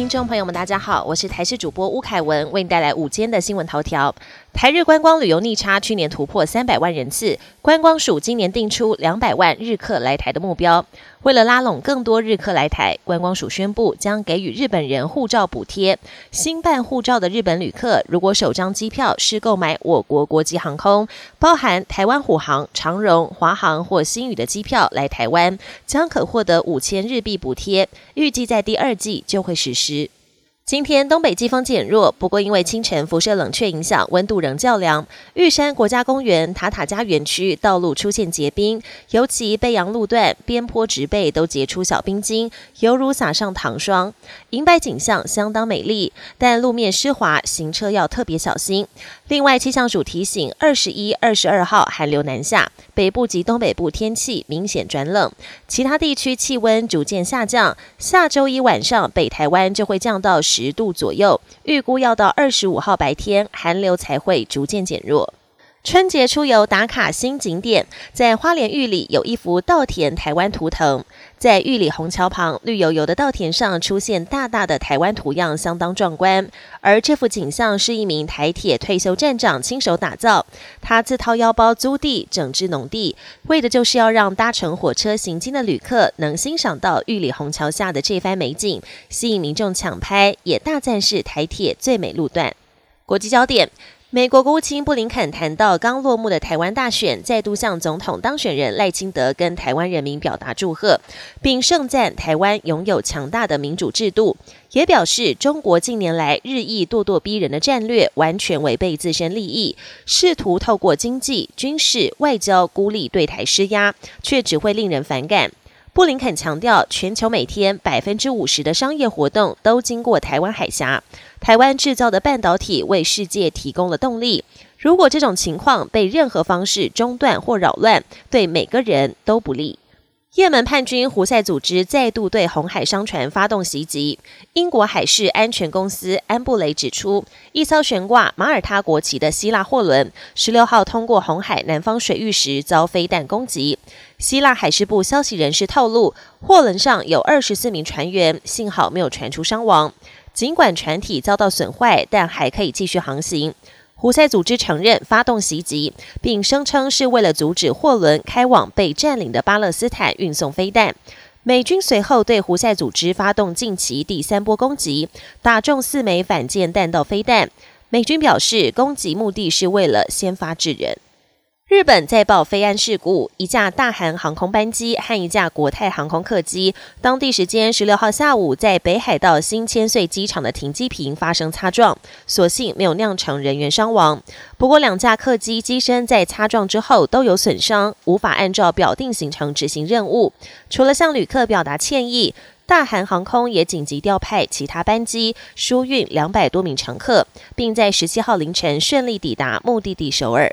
听众朋友们，大家好，我是台视主播吴凯文，为你带来午间的新闻头条。台日观光旅游逆差，去年突破三百万人次，观光署今年定出两百万日客来台的目标。为了拉拢更多日客来台，观光署宣布将给予日本人护照补贴。新办护照的日本旅客，如果首张机票是购买我国国际航空，包含台湾虎航、长荣、华航或新宇的机票来台湾，将可获得五千日币补贴。预计在第二季就会实施。时。今天东北季风减弱，不过因为清晨辐射冷却影响，温度仍较凉。玉山国家公园塔塔家园区道路出现结冰，尤其北阳路段边坡植被都结出小冰晶，犹如撒上糖霜。银白景象相当美丽，但路面湿滑，行车要特别小心。另外，气象署提醒，二十一、二十二号寒流南下，北部及东北部天气明显转冷，其他地区气温逐渐下降。下周一晚上，北台湾就会降到十。十度左右，预估要到二十五号白天，寒流才会逐渐减弱。春节出游打卡新景点，在花莲玉里有一幅稻田台湾图腾，在玉里虹桥旁绿油油的稻田上出现大大的台湾图样，相当壮观。而这幅景象是一名台铁退休站长亲手打造，他自掏腰包租地整治农地，为的就是要让搭乘火车行经的旅客能欣赏到玉里虹桥下的这番美景，吸引民众抢拍，也大赞是台铁最美路段。国际焦点。美国国务卿布林肯谈到刚落幕的台湾大选，再度向总统当选人赖清德跟台湾人民表达祝贺，并盛赞台湾拥有强大的民主制度，也表示中国近年来日益咄咄逼人的战略完全违背自身利益，试图透过经济、军事、外交孤立对台施压，却只会令人反感。布林肯强调，全球每天百分之五十的商业活动都经过台湾海峡，台湾制造的半导体为世界提供了动力。如果这种情况被任何方式中断或扰乱，对每个人都不利。也门叛军胡塞组织再度对红海商船发动袭击。英国海事安全公司安布雷指出，一艘悬挂马耳他国旗的希腊货轮十六号通过红海南方水域时遭飞弹攻击。希腊海事部消息人士透露，货轮上有二十四名船员，幸好没有传出伤亡。尽管船体遭到损坏，但还可以继续航行。胡塞组织承认发动袭击，并声称是为了阻止货轮开往被占领的巴勒斯坦运送飞弹。美军随后对胡塞组织发动近期第三波攻击，打中四枚反舰弹道飞弹。美军表示，攻击目的是为了先发制人。日本再报飞安事故，一架大韩航空班机和一架国泰航空客机，当地时间十六号下午在北海道新千岁机场的停机坪发生擦撞，所幸没有酿成人员伤亡。不过，两架客机机身在擦撞之后都有损伤，无法按照表定行程执行任务。除了向旅客表达歉意，大韩航空也紧急调派其他班机疏运两百多名乘客，并在十七号凌晨顺利抵达目的地首尔。